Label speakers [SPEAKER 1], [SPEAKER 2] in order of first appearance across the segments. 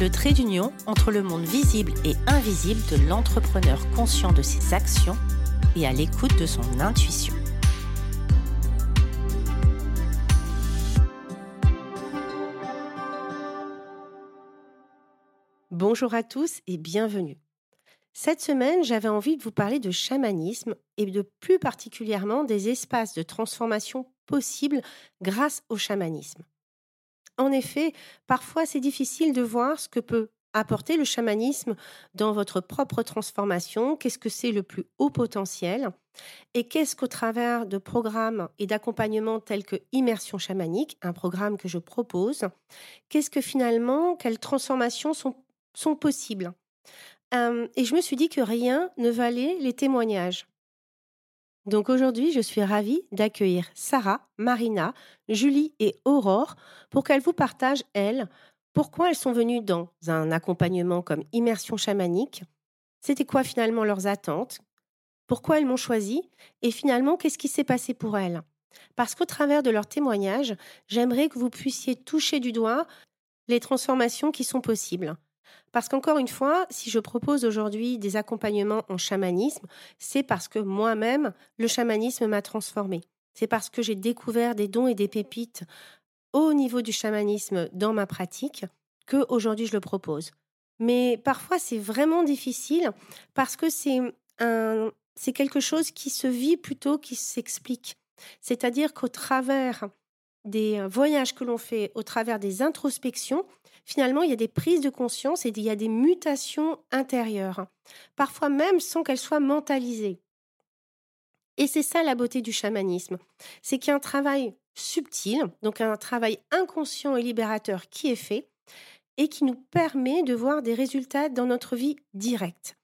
[SPEAKER 1] le trait d'union entre le monde visible et invisible de l'entrepreneur conscient de ses actions et à l'écoute de son intuition. Bonjour à tous et bienvenue. Cette semaine, j'avais envie de vous parler de chamanisme et de plus particulièrement des espaces de transformation possibles grâce au chamanisme. En effet, parfois c'est difficile de voir ce que peut apporter le chamanisme dans votre propre transformation, qu'est-ce que c'est le plus haut potentiel, et qu'est-ce qu'au travers de programmes et d'accompagnements tels que Immersion chamanique, un programme que je propose, qu'est-ce que finalement, quelles transformations sont, sont possibles? et je me suis dit que rien ne valait les témoignages. Donc aujourd'hui, je suis ravie d'accueillir Sarah, Marina, Julie et Aurore pour qu'elles vous partagent, elles, pourquoi elles sont venues dans un accompagnement comme immersion chamanique, c'était quoi finalement leurs attentes, pourquoi elles m'ont choisi et finalement qu'est-ce qui s'est passé pour elles? Parce qu'au travers de leurs témoignages, j'aimerais que vous puissiez toucher du doigt les transformations qui sont possibles. Parce qu'encore une fois, si je propose aujourd'hui des accompagnements en chamanisme, c'est parce que moi-même, le chamanisme m'a transformé. C'est parce que j'ai découvert des dons et des pépites au niveau du chamanisme dans ma pratique que aujourd'hui je le propose. Mais parfois c'est vraiment difficile parce que c'est un c'est quelque chose qui se vit plutôt qui s'explique. C'est-à-dire qu'au travers des voyages que l'on fait, au travers des introspections, finalement, il y a des prises de conscience et il y a des mutations intérieures, parfois même sans qu'elles soient mentalisées. Et c'est ça la beauté du chamanisme, c'est qu'il y a un travail subtil, donc un travail inconscient et libérateur qui est fait et qui nous permet de voir des résultats dans notre vie directe.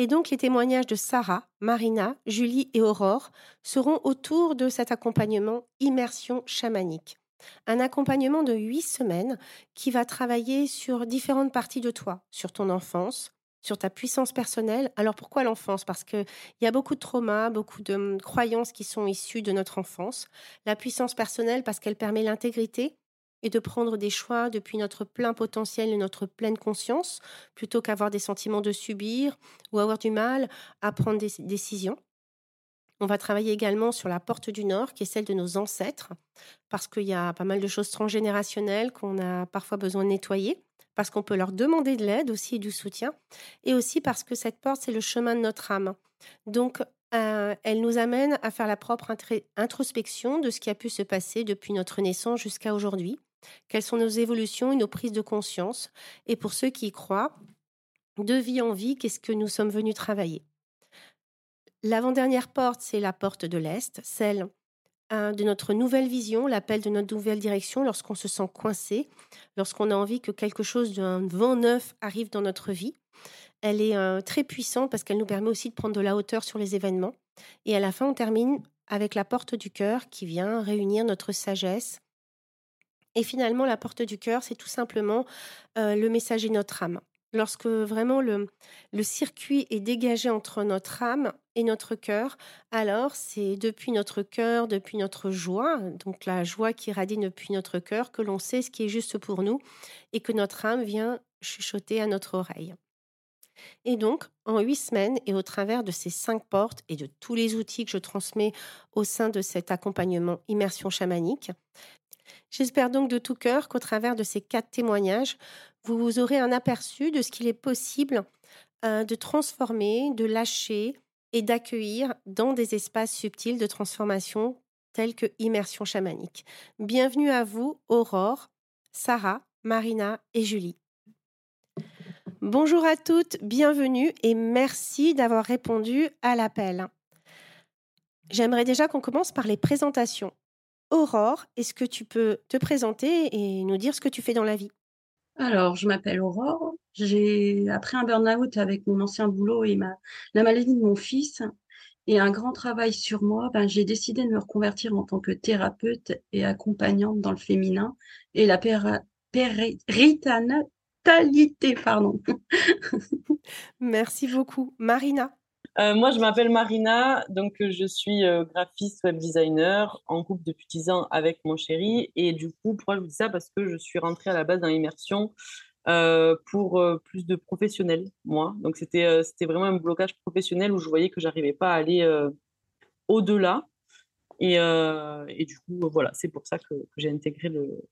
[SPEAKER 1] Et donc les témoignages de Sarah, Marina, Julie et Aurore seront autour de cet accompagnement immersion chamanique. Un accompagnement de huit semaines qui va travailler sur différentes parties de toi, sur ton enfance, sur ta puissance personnelle. Alors pourquoi l'enfance? Parce qu'il y a beaucoup de traumas, beaucoup de hum, croyances qui sont issues de notre enfance. La puissance personnelle parce qu'elle permet l'intégrité et de prendre des choix depuis notre plein potentiel et notre pleine conscience, plutôt qu'avoir des sentiments de subir ou avoir du mal à prendre des décisions. On va travailler également sur la porte du Nord, qui est celle de nos ancêtres, parce qu'il y a pas mal de choses transgénérationnelles qu'on a parfois besoin de nettoyer, parce qu'on peut leur demander de l'aide aussi et du soutien, et aussi parce que cette porte, c'est le chemin de notre âme. Donc, euh, elle nous amène à faire la propre introspection de ce qui a pu se passer depuis notre naissance jusqu'à aujourd'hui. Quelles sont nos évolutions et nos prises de conscience? Et pour ceux qui y croient, de vie en vie, qu'est-ce que nous sommes venus travailler? L'avant-dernière porte, c'est la porte de l'Est, celle hein, de notre nouvelle vision, l'appel de notre nouvelle direction lorsqu'on se sent coincé, lorsqu'on a envie que quelque chose d'un vent neuf arrive dans notre vie. Elle est euh, très puissante parce qu'elle nous permet aussi de prendre de la hauteur sur les événements. Et à la fin, on termine avec la porte du cœur qui vient réunir notre sagesse. Et finalement, la porte du cœur, c'est tout simplement euh, le message et notre âme. Lorsque vraiment le, le circuit est dégagé entre notre âme et notre cœur, alors c'est depuis notre cœur, depuis notre joie, donc la joie qui radie depuis notre cœur, que l'on sait ce qui est juste pour nous et que notre âme vient chuchoter à notre oreille. Et donc, en huit semaines et au travers de ces cinq portes et de tous les outils que je transmets au sein de cet accompagnement immersion chamanique, j'espère donc de tout cœur qu'au travers de ces quatre témoignages, vous aurez un aperçu de ce qu'il est possible euh, de transformer, de lâcher et d'accueillir dans des espaces subtils de transformation tels que immersion chamanique. Bienvenue à vous, Aurore, Sarah, Marina et Julie. Bonjour à toutes, bienvenue et merci d'avoir répondu à l'appel. J'aimerais déjà qu'on commence par les présentations. Aurore, est-ce que tu peux te présenter et nous dire ce que tu fais dans la vie?
[SPEAKER 2] Alors, je m'appelle Aurore. J'ai après un burn-out avec mon ancien boulot et ma la maladie de mon fils et un grand travail sur moi, ben, j'ai décidé de me reconvertir en tant que thérapeute et accompagnante dans le féminin et la péra périnatalité, pardon.
[SPEAKER 1] Merci beaucoup. Marina?
[SPEAKER 3] Euh, moi, je m'appelle Marina, donc euh, je suis euh, graphiste, web designer, en couple depuis 10 ans avec mon chéri. Et du coup, pourquoi je vous dis ça? Parce que je suis rentrée à la base dans l'immersion pour plus de professionnels, moi. Donc c'était vraiment un blocage professionnel où je voyais que j'arrivais pas à aller au-delà. Et, du coup, voilà, c'est pour ça que, j'ai intégré le,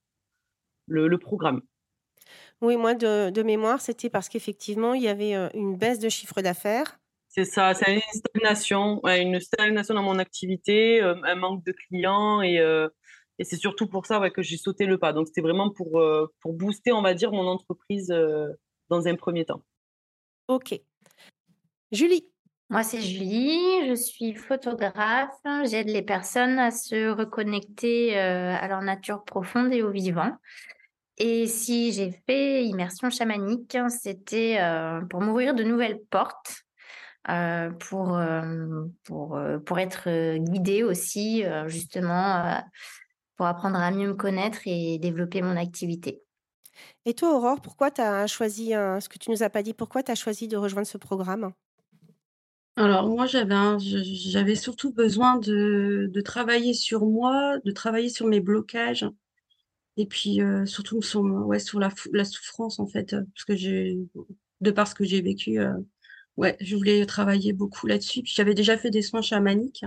[SPEAKER 3] le, programme.
[SPEAKER 1] Oui, moi, de mémoire, c'était parce qu'effectivement, il y avait une baisse de chiffre d'affaires
[SPEAKER 3] c'est ça, c'est une stagnation, une stagnation dans mon activité, euh, un manque de clients et, euh, et c'est surtout pour ça ouais, que j'ai sauté le pas. Donc c'était vraiment pour, euh, pour booster, on va dire, mon entreprise dans un premier temps.
[SPEAKER 1] Ok. Julie
[SPEAKER 4] Moi, c'est Julie, je suis photographe. J'aide les personnes à se reconnecter à leur nature profonde et au vivant. Et si j'ai fait immersion chamanique, c'était pour m'ouvrir de nouvelles portes euh, pour, euh, pour, euh, pour être guidée aussi, justement, pour apprendre à mieux me connaître et développer mon activité.
[SPEAKER 1] Et toi, Aurore, pourquoi tu as choisi, ce que tu nous as pas dit, pourquoi tu as choisi de rejoindre ce programme?
[SPEAKER 2] Alors moi, j'avais j'avais surtout besoin de, de, travailler sur moi, de travailler sur mes blocages, et puis surtout sur, ouais, sur la, la, souffrance en fait, parce que j'ai, de par ce que j'ai vécu, ouais, je voulais travailler beaucoup là-dessus. Puis j'avais déjà fait des soins chamaniques,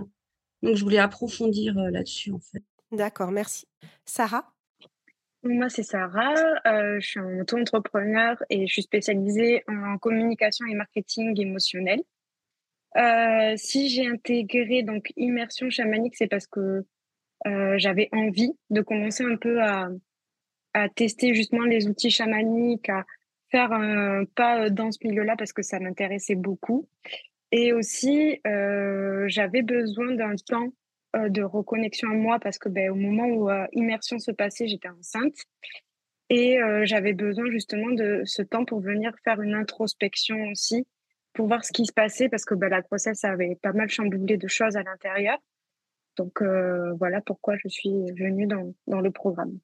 [SPEAKER 2] donc je voulais approfondir euh, là-dessus en fait.
[SPEAKER 1] D'accord, merci. Sarah?
[SPEAKER 5] Moi, c'est Sarah. Euh, je suis un auto-entrepreneur et je suis spécialisée en communication et marketing émotionnel. Euh, si j'ai intégré donc immersion chamanique, c'est parce que j'avais envie de commencer un peu à, à tester justement les outils chamaniques, à, faire un pas dans ce milieu-là parce que ça m'intéressait beaucoup. Et aussi, euh, j'avais besoin d'un temps euh, de reconnexion à moi parce que ben, au moment où euh, immersion se passait, j'étais enceinte. Et j'avais besoin justement de ce temps pour venir faire une introspection aussi, pour voir ce qui se passait parce que ben, la grossesse avait pas mal chamboulé de choses à l'intérieur. Donc voilà pourquoi je suis venue dans le programme.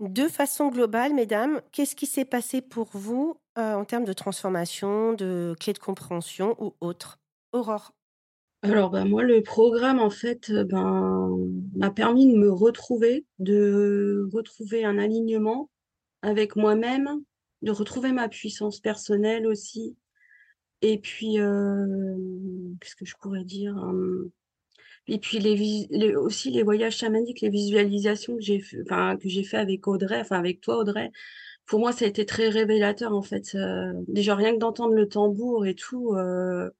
[SPEAKER 1] De façon globale, mesdames, qu'est-ce qui s'est passé pour vous euh, en termes de transformation, de clés de compréhension ou autre? Aurore
[SPEAKER 2] Alors, ben, moi, le programme, en fait, euh, ben, m'a permis de me retrouver, de retrouver un alignement avec moi-même, de retrouver ma puissance personnelle aussi. Et puis, euh, qu'est-ce que je pourrais dire et puis les, aussi les voyages chamaniques, les visualisations que j'ai enfin, que j'ai fait avec Audrey, enfin avec toi Audrey, pour moi ça a été très révélateur en fait. Euh, déjà rien que d'entendre le tambour et tout, euh,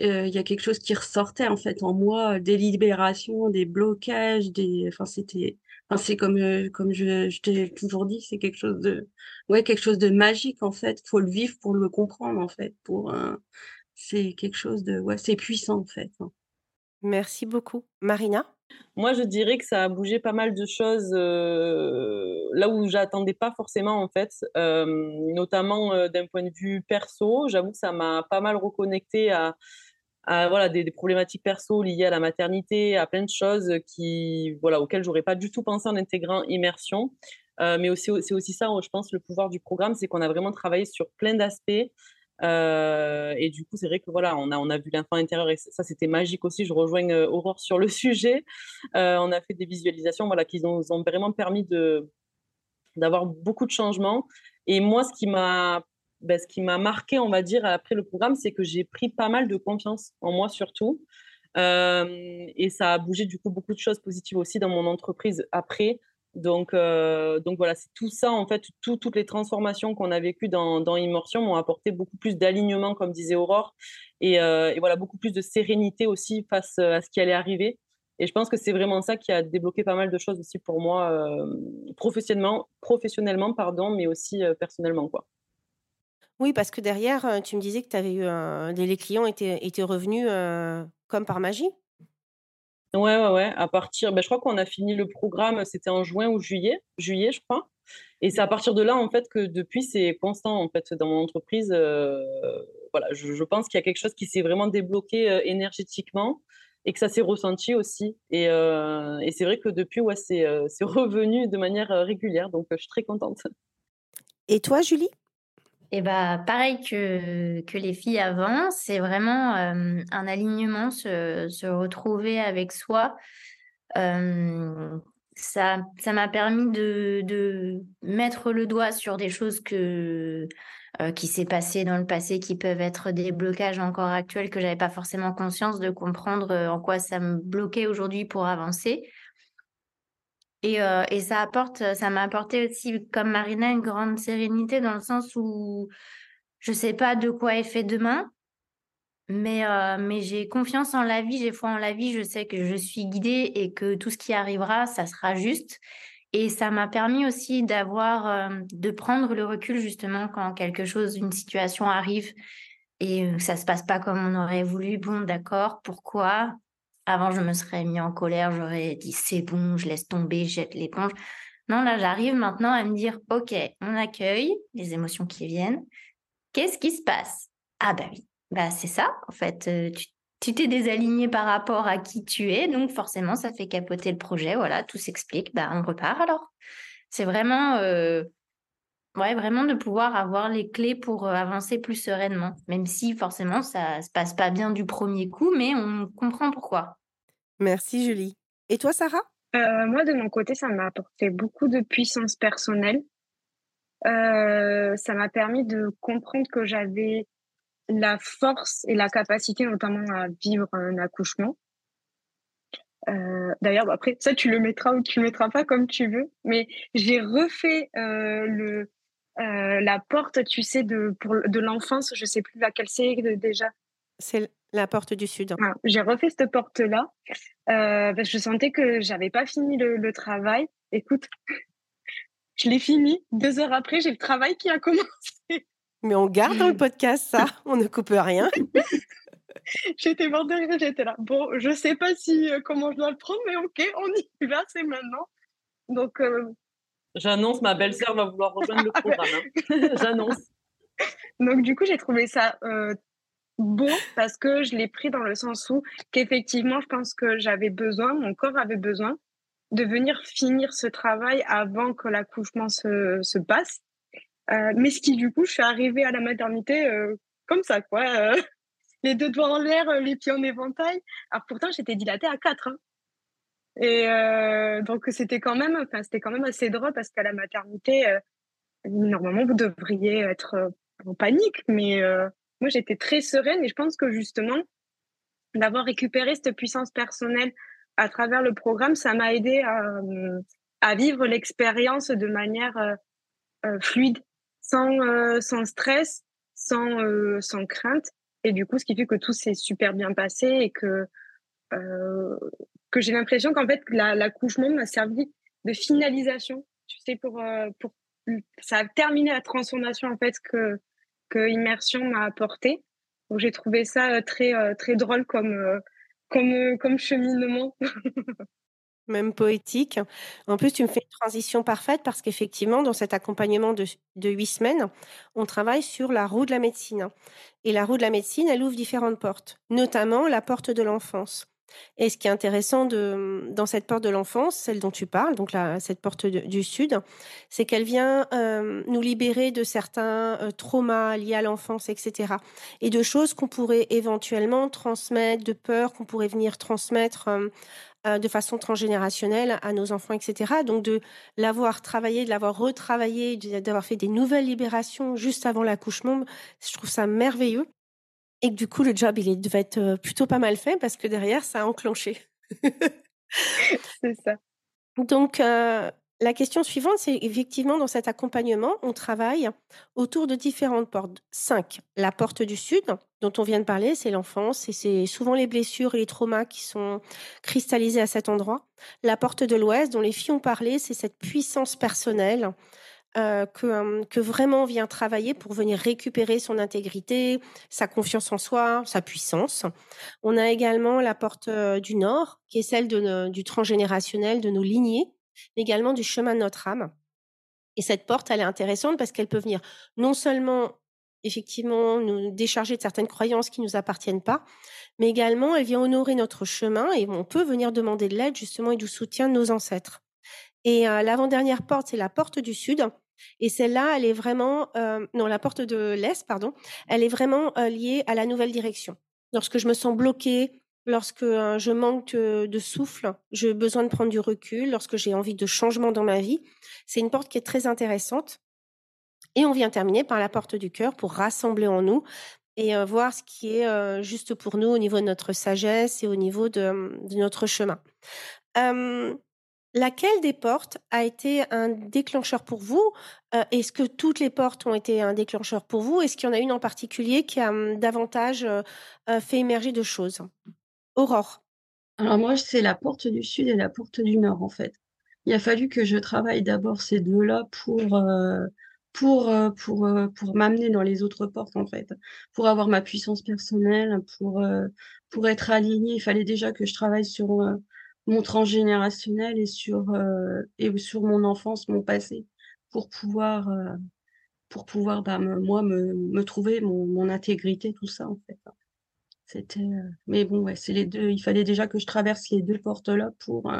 [SPEAKER 2] euh, il y a quelque chose qui ressortait en fait en moi, des libérations, des blocages, des, enfin c'était, enfin c'est comme comme je, t'ai toujours dit, c'est quelque chose de, ouais quelque chose de magique en fait. Faut le vivre pour le comprendre en fait. Pour c'est quelque chose de, ouais c'est puissant en fait. Hein.
[SPEAKER 1] Merci beaucoup. Marina?
[SPEAKER 3] Moi, je dirais que ça a bougé pas mal de choses euh, là où j'attendais pas forcément, en fait, euh, notamment euh, d'un point de vue perso. J'avoue que ça m'a pas mal reconnecté à, voilà, des, problématiques perso liées à la maternité, à plein de choses qui, voilà, auxquelles j'aurais pas du tout pensé en intégrant immersion. mais aussi, c'est aussi ça, je pense, le pouvoir du programme, c'est qu'on a vraiment travaillé sur plein d'aspects. Euh, et du coup, c'est vrai que voilà, on a, on a vu l'enfant intérieur et ça, c'était magique aussi. Je rejoins euh, Aurore sur le sujet. Euh, on a fait des visualisations voilà, qui nous ont vraiment permis d'avoir beaucoup de changements. Et moi, ce qui m'a ben, ce qui m'a marqué, on va dire, après le programme, c'est que j'ai pris pas mal de confiance en moi surtout. et ça a bougé du coup beaucoup de choses positives aussi dans mon entreprise après. Donc, euh, donc voilà, c'est tout ça, en fait, toutes les transformations qu'on a vécues dans, dans Immersion m'ont apporté beaucoup plus d'alignement, comme disait Aurore, euh, et, voilà, beaucoup plus de sérénité aussi face euh, à ce qui allait arriver. Et je pense que c'est vraiment ça qui a débloqué pas mal de choses aussi pour moi, professionnellement, professionnellement, pardon, mais aussi personnellement, quoi.
[SPEAKER 1] Oui, parce que derrière, tu me disais que avais eu les clients étaient revenus comme par magie.
[SPEAKER 3] Ouais, ouais, ouais. À partir, ben, je crois qu'on a fini le programme, c'était en juin ou juillet, juillet, je crois. Et c'est à partir de là, en fait, que depuis, c'est constant, en fait, dans mon entreprise. voilà, je, pense qu'il y a quelque chose qui s'est vraiment débloqué énergétiquement et que ça s'est ressenti aussi. Et, et c'est vrai que depuis, ouais, c'est revenu de manière régulière. Donc, je suis très contente.
[SPEAKER 1] Et toi, Julie?
[SPEAKER 4] Et bah, pareil que, que les filles avant, c'est vraiment un alignement, se, retrouver avec soi. ça ça m'a permis de, de, mettre le doigt sur des choses que, qui s'est passé dans le passé, qui peuvent être des blocages encore actuels que j'avais pas forcément conscience de comprendre en quoi ça me bloquait aujourd'hui pour avancer. Et, euh, et ça apporte, ça m'a apporté aussi, comme Marina, une grande sérénité dans le sens où je sais pas de quoi est fait demain, mais, euh, mais j'ai confiance en la vie, j'ai foi en la vie, je sais que je suis guidée et que tout ce qui arrivera, ça sera juste. Et ça m'a permis aussi d'avoir, euh, de prendre le recul justement quand quelque chose, une situation arrive et ça se passe pas comme on aurait voulu. Bon, d'accord, pourquoi? Avant, je me serais mis en colère, j'aurais dit c'est bon, je laisse tomber, je jette l'éponge. Non, là, j'arrive maintenant à me dire ok, on accueille les émotions qui viennent. Qu'est-ce qui se passe? Ah, bah oui, bah, c'est ça, en fait. Euh, tu t'es désaligné par rapport à qui tu es, donc forcément, ça fait capoter le projet. Voilà, tout s'explique. Bah, on repart alors. C'est vraiment. Euh, ouais, vraiment de pouvoir avoir les clés pour euh, avancer plus sereinement, même si forcément ça se passe pas bien du premier coup, mais on comprend pourquoi.
[SPEAKER 1] Merci Julie. Et toi, Sarah?
[SPEAKER 5] Euh, Moi, de mon côté, ça m'a apporté beaucoup de puissance personnelle. Euh, ça m'a permis de comprendre que j'avais la force et la capacité notamment à vivre un accouchement. Euh, D'ailleurs, après, ça, tu le mettras ou tu le mettras pas comme tu veux. Mais j'ai refait euh, le, euh, la porte, tu sais, de, pour, de l'enfance. Je sais plus laquelle c'est déjà.
[SPEAKER 1] C'est la porte du sud.
[SPEAKER 5] Ah, j'ai refait cette porte-là euh, parce que je sentais que j'avais pas fini le, travail. Écoute, je l'ai fini. Deux heures après, j'ai le travail qui a commencé.
[SPEAKER 1] Mais on garde dans le podcast ça, on ne coupe rien.
[SPEAKER 5] j'étais morte de j'étais là. Bon, je sais pas si euh, comment je dois le prendre, mais ok, on y va, c'est maintenant. Donc. Euh,
[SPEAKER 3] J'annonce, ma belle-sœur va vouloir rejoindre le programme. Hein. J'annonce.
[SPEAKER 5] Donc du coup, j'ai trouvé ça euh, beau parce que je l'ai pris dans le sens où qu'effectivement, je pense que j'avais besoin, mon corps avait besoin de venir finir ce travail avant que l'accouchement se, se passe. Euh, mais ce qui, du coup, je suis arrivée à la maternité euh, comme ça, quoi. Euh, les deux doigts en l'air, les pieds en éventail. Alors pourtant, j'étais dilatée à quatre. Hein. Et euh, donc, c'était quand même, enfin, c'était quand même assez drôle parce qu'à la maternité, normalement, vous devriez être en panique, mais moi, j'étais très sereine et je pense que justement, d'avoir récupéré cette puissance personnelle à travers le programme, ça m'a aidé à, à vivre l'expérience de manière euh, euh fluide, sans, euh, sans stress, sans, euh, sans crainte. Et du coup, ce qui fait que tout s'est super bien passé et que, que j'ai l'impression qu'en fait, l'accouchement m'a servi de finalisation, tu sais, pour, pour, ça a terminé la transformation, en fait, que, que Immersion m'a apporté. Donc j'ai trouvé ça euh, très euh, très drôle comme euh, comme comme cheminement.
[SPEAKER 1] Même poétique. En plus, tu me fais une transition parfaite parce qu'effectivement, dans cet accompagnement de, de huit semaines, on travaille sur la roue de la médecine. Et la roue de la médecine, elle ouvre différentes portes, notamment la porte de l'enfance. Et ce qui est intéressant de, dans cette porte de l'enfance, celle dont tu parles, donc cette porte du Sud, c'est qu'elle vient nous libérer de certains traumas liés à l'enfance, etc. Et de choses qu'on pourrait éventuellement transmettre, de peurs qu'on pourrait venir transmettre de façon transgénérationnelle à nos enfants, etc. Donc de l'avoir travaillé, de l'avoir retravaillé, d'avoir fait des nouvelles libérations juste avant l'accouchement, je trouve ça merveilleux. Et que du coup, le job, il devait être plutôt pas mal fait parce que derrière, ça a enclenché.
[SPEAKER 5] c'est ça.
[SPEAKER 1] Donc, la question suivante, c'est effectivement dans cet accompagnement, on travaille autour de différentes portes. Cinq. La porte du Sud, dont on vient de parler, c'est l'enfance et c'est souvent les blessures et les traumas qui sont cristallisés à cet endroit. La porte de l'Ouest, dont les filles ont parlé, c'est cette puissance personnelle euh, que, euh, que, vraiment vient travailler pour venir récupérer son intégrité, sa confiance en soi, sa puissance. On a également la porte euh, du Nord, qui est celle du transgénérationnel, de nos lignées, mais également du chemin de notre âme. Et cette porte, elle est intéressante parce qu'elle peut venir non seulement effectivement nous décharger de certaines croyances qui ne nous appartiennent pas, mais également elle vient honorer notre chemin et on peut venir demander de l'aide justement et du soutien de nos ancêtres. Et l'avant-dernière porte, c'est la porte du sud. Et celle-là, elle est vraiment, euh, non, la porte de l'Est, pardon, elle est vraiment euh, liée à la nouvelle direction. Lorsque je me sens bloquée, lorsque je manque de souffle, j'ai besoin de prendre du recul, lorsque j'ai envie de changement dans ma vie, c'est une porte qui est très intéressante. Et on vient terminer par la porte du cœur pour rassembler en nous et voir ce qui est juste pour nous au niveau de notre sagesse et au niveau de, notre chemin. Laquelle des portes a été un déclencheur pour vous? Est-ce que toutes les portes ont été un déclencheur pour vous? Est-ce qu'il y en a une en particulier qui a davantage fait émerger de choses? Aurore.
[SPEAKER 2] Alors moi, c'est la porte du sud et la porte du nord, en fait. Il a fallu que je travaille d'abord ces deux-là pour, pour, euh, pour, euh, pour m'amener dans les autres portes, en fait, pour avoir ma puissance personnelle, pour, euh, pour être alignée. Il fallait déjà que je travaille sur mon transgénérationnel et sur, et sur mon enfance, mon passé, pour pouvoir, pour pouvoir bah, moi, me, me trouver mon, intégrité, tout ça, en fait. C'était, mais bon, ouais, c'est les deux. Il fallait déjà que je traverse les deux portes-là pour,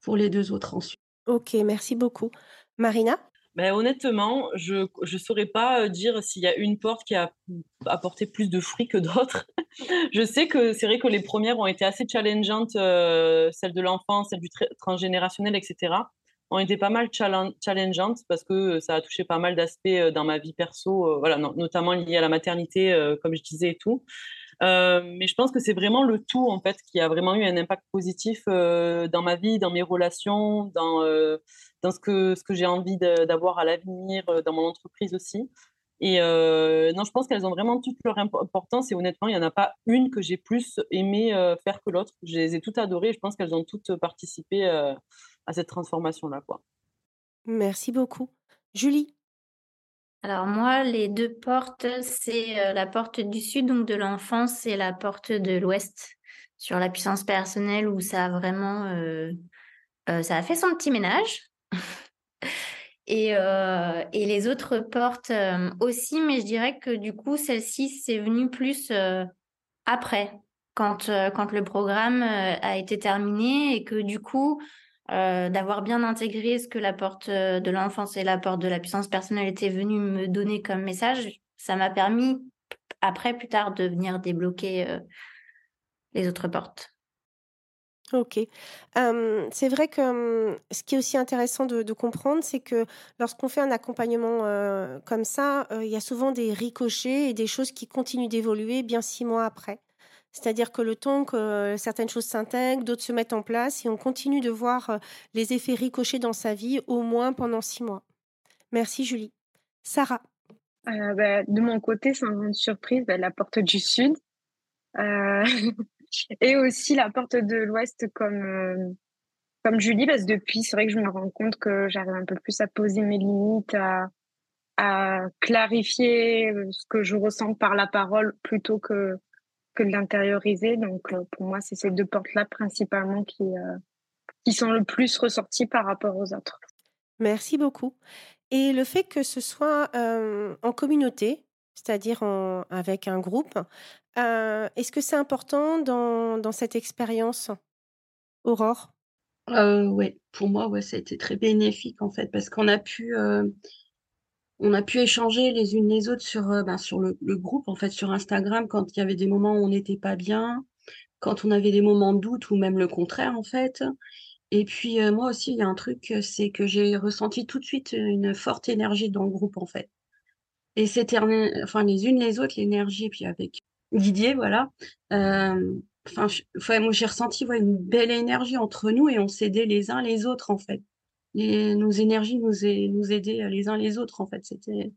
[SPEAKER 2] pour les deux autres ensuite.
[SPEAKER 1] Ok, merci beaucoup. Marina?
[SPEAKER 3] Ben, honnêtement, je ne saurais pas dire s'il y a une porte qui a apporté plus de fruits que d'autres. je sais que c'est vrai que les premières ont été assez challengeantes, celle de l'enfance, celle du transgénérationnel, etc. ont été pas mal challengeantes parce que ça a touché pas mal d'aspects dans ma vie perso, voilà, notamment liés à la maternité, comme je disais et tout. Mais je pense que c'est vraiment le tout en fait qui a vraiment eu un impact positif dans ma vie, dans mes relations, dans dans ce que, ce que j'ai envie d'avoir à l'avenir, euh, dans mon entreprise aussi. Et euh, non, je pense qu'elles ont vraiment toute leur importance et honnêtement, il n'y en a pas une que j'ai plus aimé euh, faire que l'autre. Je les ai toutes adorées et je pense qu'elles ont toutes participé à cette transformation-là.
[SPEAKER 1] Merci beaucoup. Julie
[SPEAKER 4] Alors moi, les deux portes, c'est la porte du sud, donc de l'enfance, et la porte de l'ouest, sur la puissance personnelle, où ça a vraiment... ça a fait son petit ménage. Et, euh, les autres portes euh, aussi, mais je dirais que du coup, celle-ci, c'est venu plus euh, après, quand, quand le programme a été terminé et que du coup, d'avoir bien intégré ce que la porte de l'enfance et la porte de la puissance personnelle étaient venues me donner comme message, ça m'a permis, après, plus tard, de venir débloquer les autres portes.
[SPEAKER 1] OK. c'est vrai que, ce qui est aussi intéressant de comprendre, c'est que lorsqu'on fait un accompagnement, comme ça, il y a souvent des ricochets et des choses qui continuent d'évoluer bien six mois après. C'est-à-dire que le temps que, certaines choses s'intègrent, d'autres se mettent en place et on continue de voir, les effets ricochés dans sa vie au moins pendant six mois. Merci Julie. Sarah?
[SPEAKER 5] Bah, de mon côté, sans grande surprise, bah, la porte du sud. Et aussi la porte de l'Ouest comme, euh, comme Julie, parce que depuis, c'est vrai que je me rends compte que j'arrive un peu plus à poser mes limites, à, clarifier euh, ce que je ressens par la parole plutôt que, que de l'intérioriser. Donc, euh, pour moi, c'est ces deux portes-là principalement qui, qui sont le plus ressorties par rapport aux autres.
[SPEAKER 1] Merci beaucoup. Et le fait que ce soit en communauté, c'est-à-dire avec un groupe. Euh, est-ce que c'est important dans, dans cette expérience, Aurore?
[SPEAKER 2] Euh, Oui, pour moi, ouais, ça a été très bénéfique en fait, parce qu'on a pu, euh, on a pu échanger les unes les autres sur, ben, sur le, groupe, en fait, sur Instagram, quand il y avait des moments où on n'était pas bien, quand on avait des moments de doute ou même le contraire, en fait. Et puis, moi aussi, il y a un truc, c'est que j'ai ressenti tout de suite une forte énergie dans le groupe, en fait. Et c'était enfin, les unes les autres, l'énergie, puis avec Didier, voilà. Euh, enfin, moi, j'ai ressenti une belle énergie entre nous et on s'aidait les uns les autres, en fait. Et nos énergies nous, nous aidaient les uns les autres, en fait. C'était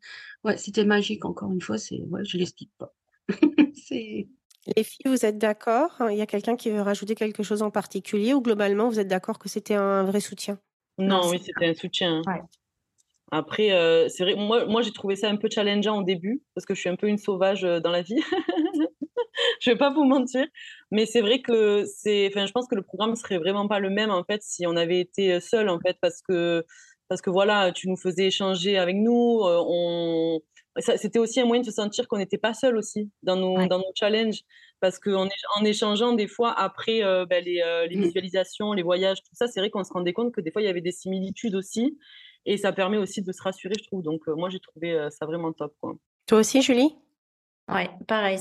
[SPEAKER 2] ouais, c'était magique, encore une fois. C'est ouais, je l'explique pas.
[SPEAKER 1] les filles, vous êtes d'accord Il y a quelqu'un qui veut rajouter quelque chose en particulier ou globalement, vous êtes d'accord que c'était un vrai soutien?
[SPEAKER 3] Non, oui, c'était un soutien. Ouais. Après, euh, c'est vrai, moi, moi j'ai trouvé ça un peu challengeant au début, parce que je suis un peu une sauvage euh, dans la vie. je vais pas vous mentir. Mais c'est vrai que c'est, enfin, je pense que le programme serait vraiment pas le même, en fait, si on avait été seul, en fait, parce que parce que voilà, tu nous faisais échanger avec nous. on... C'était aussi un moyen de se sentir qu'on n'était pas seul aussi dans nos, dans nos challenges. Parce qu'en en échangeant des fois après ben, les, les, mmh. visualisations, les voyages, tout ça, c'est vrai qu'on se rendait compte que des fois il y avait des similitudes aussi. Et ça permet aussi de se rassurer, je trouve. Donc moi j'ai trouvé ça vraiment top. Quoi.
[SPEAKER 1] Toi aussi, Julie?
[SPEAKER 4] Ouais, pareil.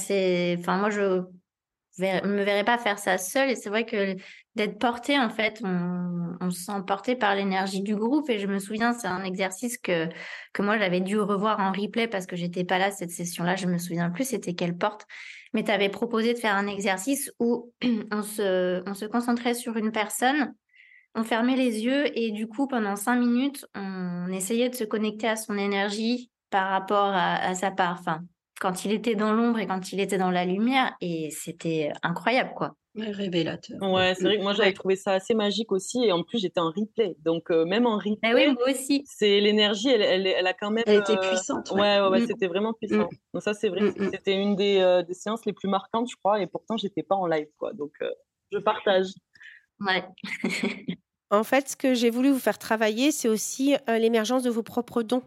[SPEAKER 4] Enfin, moi, je me verrais pas faire ça seule. Et c'est vrai que d'être porté, en fait, on, se sent porté par l'énergie du groupe. Et je me souviens, c'est un exercice que, que moi, j'avais dû revoir en replay parce que j'étais pas là cette session-là. Je me souviens plus c'était quelle porte. Mais tu avais proposé de faire un exercice où on se, on se concentrait sur une personne, on fermait les yeux et du coup, pendant cinq minutes, on essayait de se connecter à son énergie par rapport à, sa part. Quand il était dans l'ombre et quand il était dans la lumière, et c'était incroyable, quoi.
[SPEAKER 2] révélateur.
[SPEAKER 3] Ouais, c'est vrai que moi j'avais trouvé ça assez magique aussi, et en plus j'étais en replay, donc euh, même en replay.
[SPEAKER 4] Ah oui, moi aussi.
[SPEAKER 3] C'est l'énergie, elle, elle, elle, a quand même.
[SPEAKER 2] Elle était euh, puissante.
[SPEAKER 3] Ouais, ouais, ouais, mm. c'était vraiment puissant. Mm. Donc ça c'est vrai, mm, c'était une des, euh, des, séances les plus marquantes, je crois, et pourtant j'étais pas en live, quoi. Donc je partage.
[SPEAKER 4] Ouais.
[SPEAKER 1] en fait, ce que j'ai voulu vous faire travailler, c'est aussi l'émergence de vos propres dons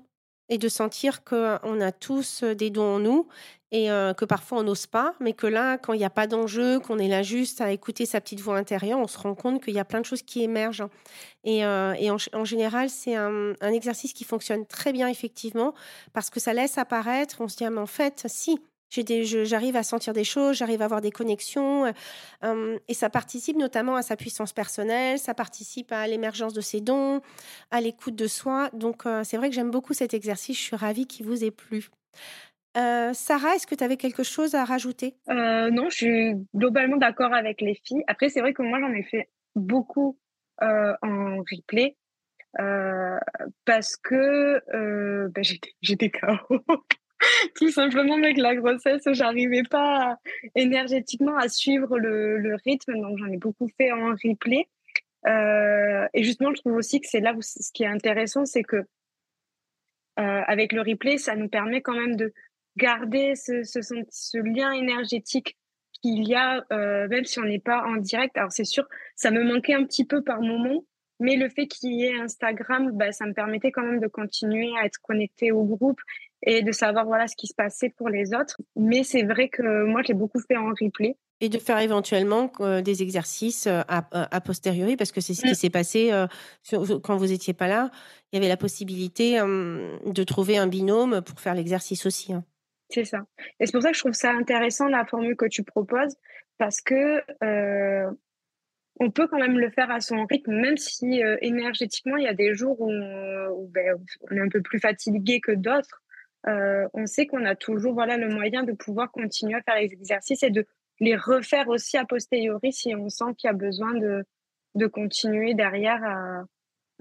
[SPEAKER 1] et de sentir qu'on a tous des dons en nous et que parfois on n'ose pas, mais que là, quand il n'y a pas d'enjeu, qu'on est là juste à écouter sa petite voix intérieure, on se rend compte qu'il y a plein de choses qui émergent. Et, et en, général, c'est un, un, exercice qui fonctionne très bien, effectivement, parce que ça laisse apparaître, on se dit, ah, mais en fait, si, j'arrive à sentir des choses, j'arrive à avoir des connexions, euh, et ça participe notamment à sa puissance personnelle, ça participe à l'émergence de ses dons, à l'écoute de soi. Donc euh, c'est vrai que j'aime beaucoup cet exercice, je suis ravie qu'il vous ait plu. Euh, Sarah, est-ce que tu avais quelque chose à rajouter?
[SPEAKER 5] Non, je suis globalement d'accord avec les filles. Après, c'est vrai que moi, j'en ai fait beaucoup en replay. parce que ben, j'étais KO. tout simplement avec la grossesse, j'arrivais pas énergétiquement à suivre le, rythme, donc j'en ai beaucoup fait en replay. Euh, et justement, je trouve aussi que c'est là où ce qui est intéressant, c'est que euh, avec le replay, ça nous permet quand même de garder ce, ce, lien énergétique qu'il y a, euh, même si on n'est pas en direct. Alors c'est sûr, ça me manquait un petit peu par moment, mais le fait qu'il y ait Instagram, bah, ça me permettait quand même de continuer à être connecté au groupe et de savoir voilà ce qui se passait pour les autres. Mais c'est vrai que moi, j'ai beaucoup fait en replay.
[SPEAKER 1] Et de faire éventuellement euh, des exercices euh, a, posteriori, parce que c'est ce qui mm. s'est passé euh, quand vous n'étiez pas là. Il y avait la possibilité de trouver un binôme pour faire l'exercice aussi. Hein.
[SPEAKER 5] C'est ça. Et c'est pour ça que je trouve ça intéressant la formule que tu proposes, parce que on peut quand même le faire à son rythme, même si énergétiquement, il y a des jours où, ben, on, est un peu plus fatigué que d'autres. Euh, on sait qu'on a toujours voilà, le moyen de pouvoir continuer à faire les exercices et de les refaire aussi a posteriori si on sent qu'il y a besoin de, de continuer derrière à,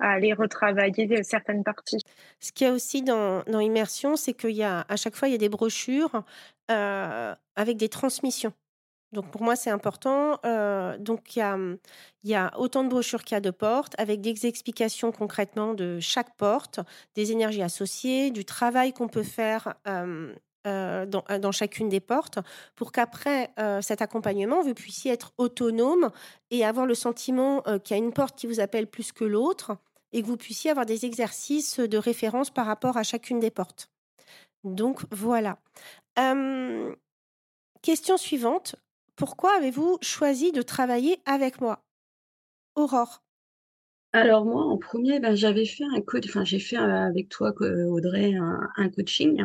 [SPEAKER 5] aller retravailler certaines parties.
[SPEAKER 1] Ce qu'il y a aussi dans, dans Immersion, c'est qu'il y a à chaque fois il y a des brochures euh, avec des transmissions. Donc pour moi, c'est important. Euh, donc il y a, autant de brochures qu'il y a de portes, avec des explications concrètement de chaque porte, des énergies associées, du travail qu'on peut faire euh, euh, dans, dans, chacune des portes, pour qu'après cet accompagnement, vous puissiez être autonome et avoir le sentiment qu'il y a une porte qui vous appelle plus que l'autre, et que vous puissiez avoir des exercices de référence par rapport à chacune des portes. Donc voilà. question suivante. Pourquoi avez-vous choisi de travailler avec moi? Aurore.
[SPEAKER 2] Alors moi, en premier, ben, j'avais fait un coach, enfin j'ai fait euh, avec toi, Audrey, un, coaching.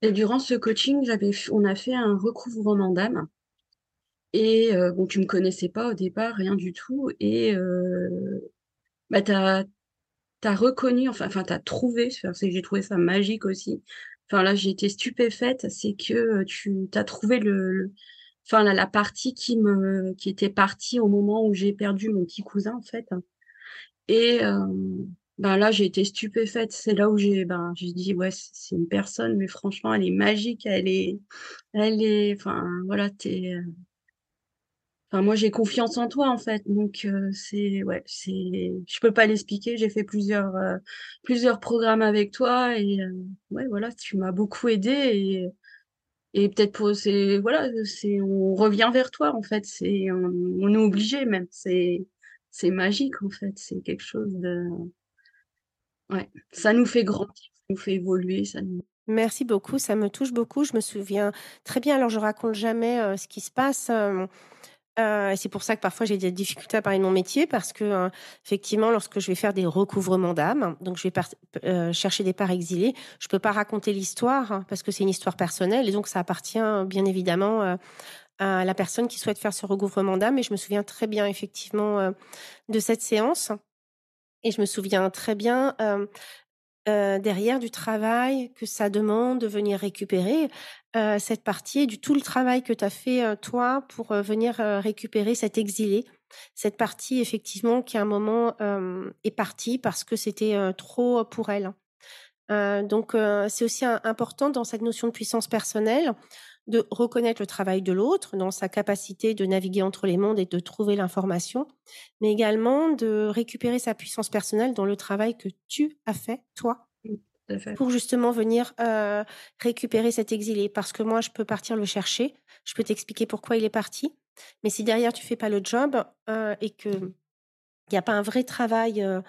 [SPEAKER 2] Et durant ce coaching, on a fait un recouvrement d'âme. Et euh, bon, tu me connaissais pas au départ, rien du tout. Et euh, bah, tu as, reconnu, enfin, enfin tu as trouvé, j'ai trouvé ça magique aussi. Enfin là, j'ai été stupéfaite, c'est que tu as trouvé le enfin la, partie qui me qui était partie au moment où j'ai perdu mon petit cousin en fait. Et euh, ben là j'ai été stupéfaite. C'est là où j'ai ben dit ouais c'est une personne mais franchement elle est magique, elle est elle est enfin voilà t'es euh, Enfin, moi, j'ai confiance en toi, en fait. Donc, euh, c'est, ouais, c'est, je peux pas l'expliquer. J'ai fait plusieurs, plusieurs programmes avec toi et, ouais, voilà, tu m'as beaucoup aidé et peut-être pour c'est voilà c'est on revient vers toi en fait c'est on, est obligé même c'est c'est magique en fait c'est quelque chose de Ouais, ça nous fait grandir, ça nous fait évoluer, ça nous
[SPEAKER 1] Merci beaucoup, ça me touche beaucoup. Je me souviens très bien, alors je raconte jamais, heu, ce qui se passe, hem, heu, c'est pour ça que parfois j'ai des difficultés à parler de mon métier parce que, heu, effectivement, lorsque je vais faire des recouvrements d'âme, donc je vais heu, chercher des parts exilées, je peux pas raconter l'histoire hein, parce que c'est une histoire personnelle et donc ça appartient, euh, bien évidemment, à la personne qui souhaite faire ce recouvrement d'âme. Et je me souviens très bien effectivement, de cette séance. Et je me souviens très bien, derrière du travail que ça demande de venir récupérer, heu, cette partie et du tout le travail que tu as fait, heu, toi pour, heu, venir, récupérer cet exilé. Cette partie effectivement qui à un moment, est partie parce que c'était, trop pour elle. Heu, donc c'est aussi im important dans cette notion de puissance personnelle de reconnaître le travail de l'autre dans sa capacité de naviguer entre les mondes et de trouver l'information, mais également de récupérer sa puissance personnelle dans le travail que tu as fait, toi,
[SPEAKER 2] mmh, tout à fait.
[SPEAKER 1] Pour justement venir euh, récupérer cet exilé. Parce que moi, je peux partir le chercher, je peux t'expliquer pourquoi il est parti, mais si derrière tu fais pas le job euh, et que il n'y a pas un vrai travail euh,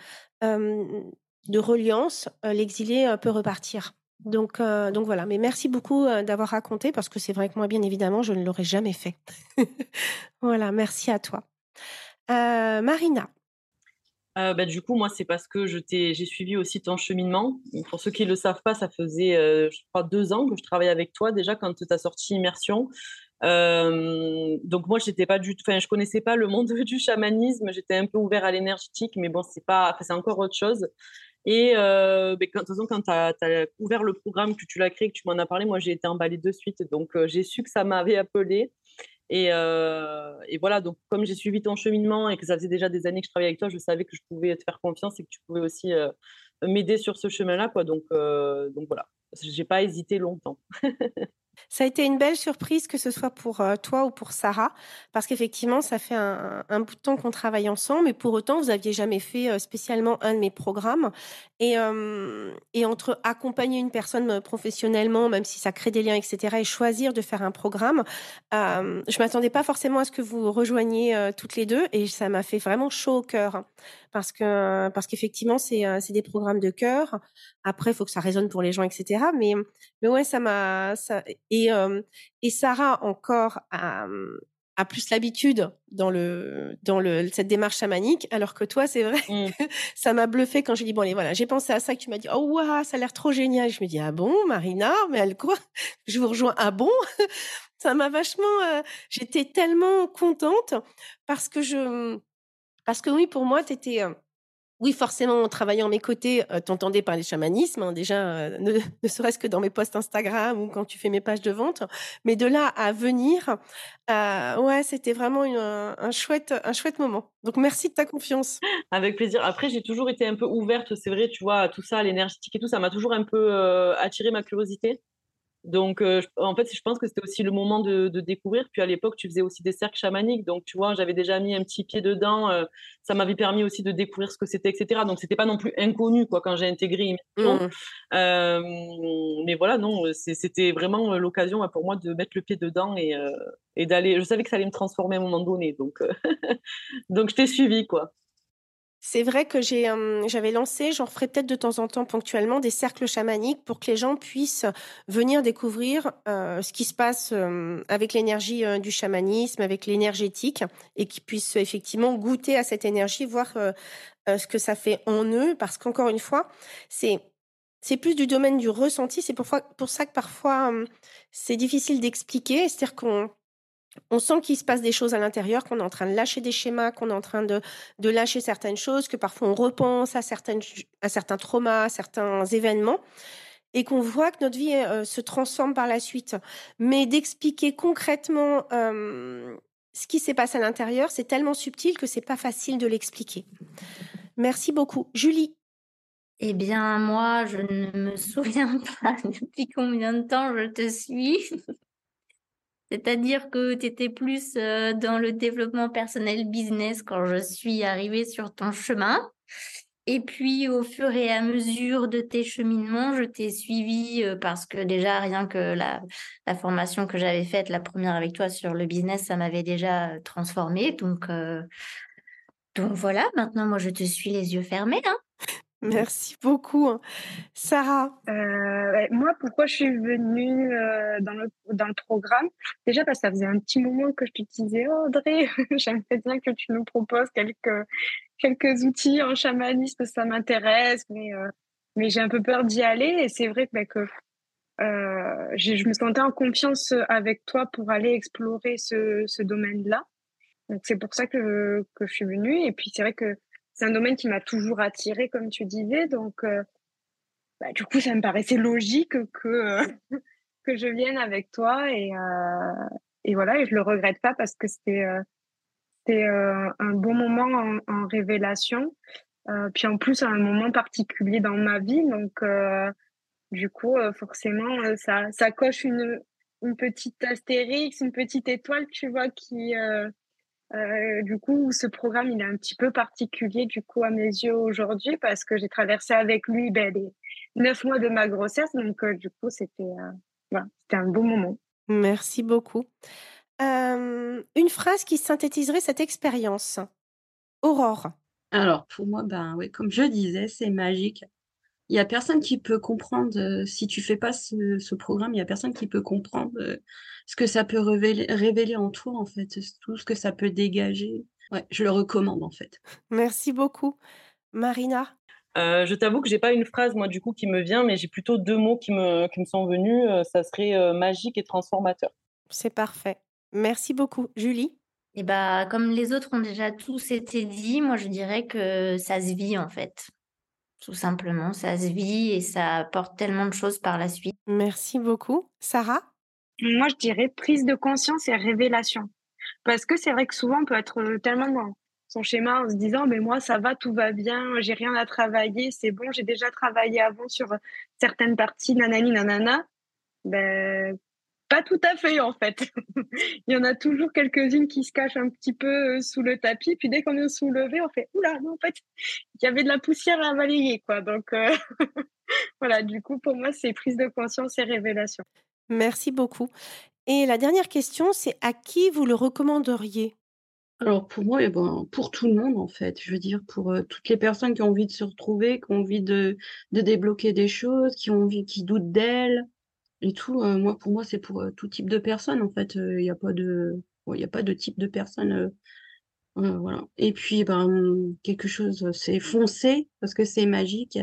[SPEAKER 1] de reliance, l'exilé peut repartir. Donc, euh, donc voilà. Mais merci beaucoup euh, d'avoir raconté parce que c'est vrai que moi, bien évidemment, je ne l'aurais jamais fait. voilà, merci à toi. Euh, Marina.
[SPEAKER 3] Bah, du coup, moi, c'est parce que j'ai suivi aussi ton cheminement. Pour ceux qui ne le savent pas, ça faisait, je crois, deux ans que je travaillais avec toi déjà quand tu as sorti Immersion. donc moi, j'étais pas du enfin, je connaissais pas le monde du chamanisme. J'étais un peu ouvert à l'énergétique, mais bon, c'est pas, c'est encore autre chose. Et euh, ben, quand, de toute façon, quand tu as, ouvert le programme, que tu l'as créé, que tu m'en as parlé, moi j'ai été emballée de suite. Donc euh, j'ai su que ça m'avait appelé. Et, euh, et, voilà, donc comme j'ai suivi ton cheminement et que ça faisait déjà des années que je travaillais avec toi, je savais que je pouvais te faire confiance et que tu pouvais aussi euh, m'aider sur ce chemin-là. Donc, euh, donc voilà, pas hésité longtemps.
[SPEAKER 1] Ça a été une belle surprise, que ce soit pour euh, toi ou pour Sarah, parce qu'effectivement, ça fait un, bout de temps qu'on travaille ensemble, mais pour autant, vous aviez jamais fait euh, spécialement un de mes programmes. Et, euh, entre accompagner une personne professionnellement, même si ça crée des liens, etc., et choisir de faire un programme, euh, je m'attendais pas forcément à ce que vous rejoigniez toutes les deux, et ça m'a fait vraiment chaud au cœur, parce que parce qu'effectivement, c'est c'est des programmes de cœur. Après, il faut que ça résonne pour les gens, etc. Mais mais ouais, ça m'a ça et et Sarah encore a, a plus l'habitude dans le dans le cette démarche chamanique, alors que toi, c'est vrai, mmh. ça m'a bluffé quand j'ai dit bon allez voilà, j'ai pensé à ça, que tu m'as dit oh waouh, ça a l'air trop génial. Je me dis ah bon, Marina, mais elle quoi? Je vous rejoins ah bon? Ça m'a vachement, euh, j'étais tellement contente parce que je parce que oui pour moi t'étais oui, forcément, en travaillant à mes côtés, euh, t'entendais parler chamanisme, hein, déjà, euh, ne, serait-ce que dans mes posts Instagram ou quand tu fais mes pages de vente. Mais de là à venir, euh, ouais, c'était vraiment un, chouette, un chouette moment. Donc, merci de ta confiance.
[SPEAKER 3] Avec plaisir. Après, j'ai toujours été un peu ouverte, c'est vrai, tu vois, tout ça, l'énergétique et tout, ça m'a toujours un peu attiré ma curiosité. Donc, euh, en fait, je pense que c'était aussi le moment de, découvrir. Puis à l'époque, tu faisais aussi des cercles chamaniques. Donc, tu vois, j'avais déjà mis un petit pied dedans. Euh, ça m'avait permis aussi de découvrir ce que c'était, etc. Donc, c'était pas non plus inconnu, quoi, quand j'ai intégré mmh. euh, mais voilà, non, c'était vraiment l'occasion pour moi de mettre le pied dedans et, et d'aller. Je savais que ça allait me transformer à un moment donné. Donc, donc je t'ai suivi, quoi.
[SPEAKER 1] C'est vrai que j'avais lancé, j'en ferai peut-être de temps en temps ponctuellement des cercles chamaniques pour que les gens puissent venir découvrir ce qui se passe avec l'énergie du chamanisme, avec l'énergétique, et qu'ils puissent effectivement goûter à cette énergie, voir ce que ça fait en eux, parce qu'encore une fois, c'est c'est plus du domaine du ressenti. C'est pour, pour ça que parfois c'est difficile d'expliquer. C'est-à-dire qu'on on sent qu'il se passe des choses à l'intérieur, qu'on est en train de lâcher des schémas, qu'on est en train de, de lâcher certaines choses, que parfois on repense à, certains traumas, à certains événements, et qu'on voit que notre vie euh, se transforme par la suite. Mais d'expliquer concrètement euh, ce qui s'est passé à l'intérieur, c'est tellement subtil que c'est pas facile de l'expliquer. Merci beaucoup. Julie.
[SPEAKER 4] Eh bien, moi, je ne me souviens pas depuis combien de temps je te suis. C'est-à-dire que tu étais plus euh, dans le développement personnel business quand je suis arrivée sur ton chemin. Et puis, au fur et à mesure de tes cheminements, je t'ai suivi euh, parce que déjà, rien que la, formation que j'avais faite, la première avec toi sur le business, ça m'avait déjà euh, transformée. Donc, donc voilà, maintenant, moi, je te suis les yeux fermés. Hein.
[SPEAKER 1] Merci beaucoup. Hein. Sarah
[SPEAKER 5] euh, Moi, pourquoi je suis venue euh, dans, le, dans le programme? Déjà parce que ça faisait un petit moment que je te disais, oh, Audrey, j'aimerais bien que tu nous proposes quelques, quelques outils en chamanisme, ça m'intéresse, mais, euh, mais j'ai un peu peur d'y aller. Et c'est vrai bah, que je me sentais en confiance avec toi pour aller explorer ce, ce domaine-là. Donc c'est pour ça que, que je suis venue. Et puis c'est vrai que c'est un domaine qui m'a toujours attiré, comme tu disais. Donc, euh, bah, du coup, ça me paraissait logique que, euh, que je vienne avec toi. Et, euh, et voilà, et je le regrette pas parce que c'était un bon moment en, révélation. puis en plus, un moment particulier dans ma vie. Donc, du coup, forcément, ça, ça coche une, une petite astérix, une petite étoile, tu vois, qui, euh, du coup, ce programme, il est un petit peu particulier du coup à mes yeux aujourd'hui parce que j'ai traversé avec lui ben, les neuf mois de ma grossesse. Donc, euh, du coup, c'était euh, c'était un beau moment.
[SPEAKER 1] Merci beaucoup. une phrase qui synthétiserait cette expérience. Aurore.
[SPEAKER 2] Alors, pour moi, ben, ouais, comme je disais, c'est magique. Il y a personne qui peut comprendre, si tu fais pas ce, ce programme, il y a personne qui peut comprendre ce que ça peut révéler, révéler en toi, en fait, tout ce que ça peut dégager. Ouais, je le recommande, en fait.
[SPEAKER 1] Merci beaucoup. Marina?
[SPEAKER 3] Euh, je t'avoue que j'ai pas une phrase moi du coup qui me vient, mais j'ai plutôt deux mots qui me, qui me sont venus. Euh, ça serait euh, magique et transformateur.
[SPEAKER 1] C'est parfait. Merci beaucoup, Julie?
[SPEAKER 4] Et eh bah comme les autres ont déjà tous été dit, moi je dirais que ça se vit en fait. Tout simplement, ça se vit et ça apporte tellement de choses par la suite.
[SPEAKER 1] Merci beaucoup, Sarah?
[SPEAKER 5] Moi, je dirais prise de conscience et révélation. Parce que c'est vrai que souvent, on peut être euh, tellement dans son schéma en se disant, mais moi, ça va, tout va bien, j'ai rien à travailler, c'est bon, j'ai déjà travaillé avant sur certaines parties, nanani, nanana. Ben, pas tout à fait, en fait. Il y en a toujours quelques-unes qui se cachent un petit peu euh, sous le tapis. Puis dès qu'on est soulevé, on fait, oula, non, en fait, il y avait de la poussière à balayer, quoi. Donc, euh, voilà, du coup, pour moi, c'est prise de conscience et révélation.
[SPEAKER 1] Merci beaucoup. Et la dernière question, c'est à qui vous le recommanderiez?
[SPEAKER 2] Alors pour moi, eh ben, pour tout le monde en fait, je veux dire pour euh, toutes les personnes qui ont envie de se retrouver, qui ont envie de, de débloquer des choses, qui ont envie, qui doutent d'elles et tout. Euh, moi, pour moi, c'est pour euh, tout type de personnes en fait. Il n'y a pas de, il a pas de type de personne. voilà. Et puis, ben, quelque chose, c'est foncer parce que c'est magique.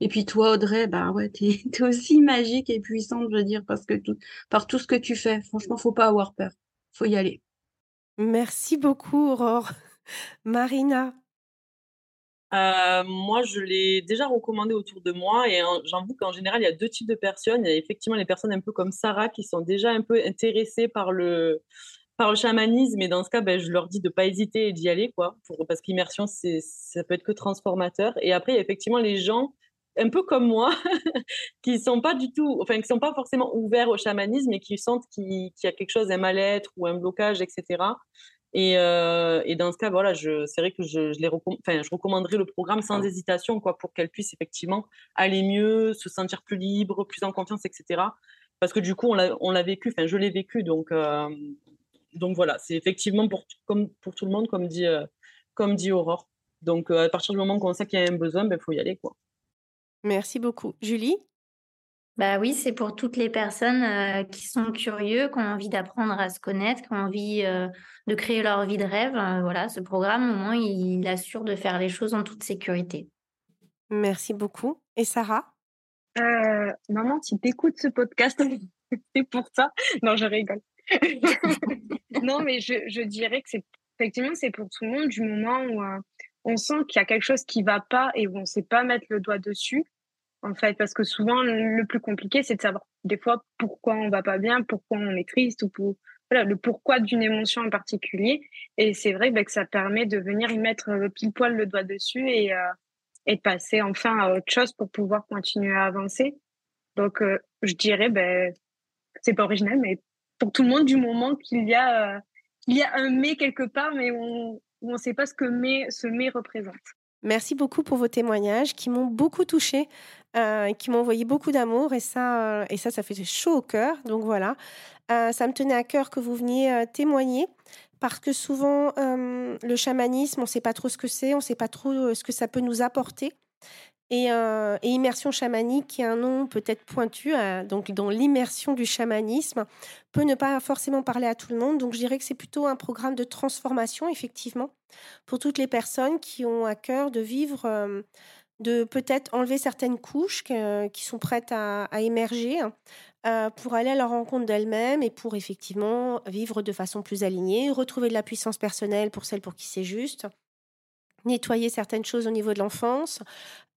[SPEAKER 2] Et puis toi, Audrey, bah ouais, t'es es aussi magique et puissante, je veux dire, parce que tout, par tout ce que tu fais, franchement, faut pas avoir peur. Faut y aller.
[SPEAKER 1] Merci beaucoup, Aurore. Marina.
[SPEAKER 3] Euh, moi, je l'ai déjà recommandé autour de moi et j'avoue qu'en général, il y a deux types de personnes. Il y a effectivement les personnes un peu comme Sarah qui sont déjà un peu intéressées par le, par le chamanisme et dans ce cas, ben, je leur dis de pas hésiter et d'y aller, quoi, parce qu'immersion, ça peut être que transformateur. Et après, il y a effectivement les gens un peu comme moi, qui sont pas du tout, enfin, qui sont pas forcément ouverts au chamanisme et qui sentent qu'il y a quelque chose, un mal-être ou un blocage, etc. Et, euh, et, dans ce cas, voilà, c'est vrai que je, je les enfin, je recommanderais le programme sans hésitation, quoi, pour qu'elles puissent effectivement aller mieux, se sentir plus libre, plus en confiance, etc. Parce que du coup, on l'a vécu, enfin, je l'ai vécu, donc, euh, donc voilà, c'est effectivement pour, comme, pour tout le monde, comme dit, euh, comme dit Aurore. Donc, à partir du moment qu'on sait qu'il y a un besoin, il ben, faut y aller, quoi.
[SPEAKER 1] Merci beaucoup. Julie?
[SPEAKER 4] Bah oui, c'est pour toutes les personnes euh, qui sont curieux, qui ont envie d'apprendre à se connaître, qui ont envie euh, de créer leur vie de rêve. Euh, voilà, ce programme, au moins, il assure de faire les choses en toute sécurité.
[SPEAKER 1] Merci beaucoup. Et Sarah?
[SPEAKER 5] Maman, si t'écoutes ce podcast, c'est pour ça. Non, je rigole. non, mais je, je dirais que c'est effectivement c'est pour tout le monde du moment où on sent qu'il y a quelque chose qui va pas et où on sait pas mettre le doigt dessus, en fait, parce que souvent, le plus compliqué, c'est de savoir des fois pourquoi on va pas bien, pourquoi on est triste ou pour, voilà, le pourquoi d'une émotion en particulier. Et c'est vrai bah, que ça permet de venir y mettre le pile poil le doigt dessus et, euh, et de passer enfin à autre chose pour pouvoir continuer à avancer. Donc, euh, je dirais, ben, c'est pas original, mais pour tout le monde, du moment qu'il y a, euh, y a un mais quelque part, mais on, ne sait pas ce que ce mais représente.
[SPEAKER 1] Merci beaucoup pour vos témoignages qui m'ont beaucoup touchée, euh, qui m'ont envoyé beaucoup d'amour et ça, euh, et ça, ça fait chaud au cœur. Donc voilà, euh, ça me tenait à cœur que vous veniez témoigner parce que souvent le chamanisme, on ne sait pas trop ce que c'est, on ne sait pas trop ce que ça peut nous apporter. Et, euh, immersion chamanique, qui est un nom peut-être pointu, donc dans l'immersion du chamanisme, peut ne pas forcément parler à tout le monde. Donc je dirais que c'est plutôt un programme de transformation, effectivement, pour toutes les personnes qui ont à cœur de vivre, euh, de peut-être enlever certaines couches qui sont prêtes à, émerger. Euh, pour aller à la rencontre d'elles-mêmes et pour effectivement vivre de façon plus alignée, retrouver de la puissance personnelle pour celles pour qui c'est juste, nettoyer certaines choses au niveau de l'enfance.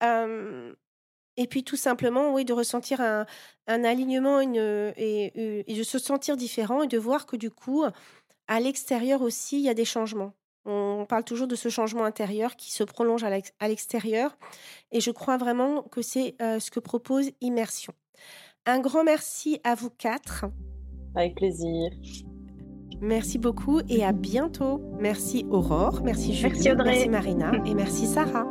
[SPEAKER 1] et puis tout simplement, oui, de ressentir un, alignement et, de se sentir différent et de voir que du coup, à l'extérieur aussi, il y a des changements. On parle toujours de ce changement intérieur qui se prolonge à l'extérieur. Et je crois vraiment que c'est ce que propose Immersion. Un grand merci à vous quatre.
[SPEAKER 3] Avec plaisir.
[SPEAKER 1] Merci beaucoup et à bientôt. Merci Aurore, merci Julie,
[SPEAKER 5] merci, Audrey.
[SPEAKER 1] merci Marina et merci Sarah.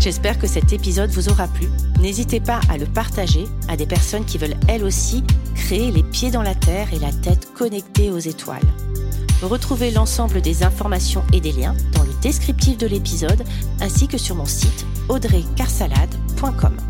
[SPEAKER 1] J'espère que cet épisode vous aura plu. N'hésitez pas à le partager à des personnes qui veulent elles aussi créer les pieds dans la terre et la tête connectée aux étoiles. Retrouvez l'ensemble des informations et des liens dans le descriptif de l'épisode ainsi que sur mon site audreycarsalade.com.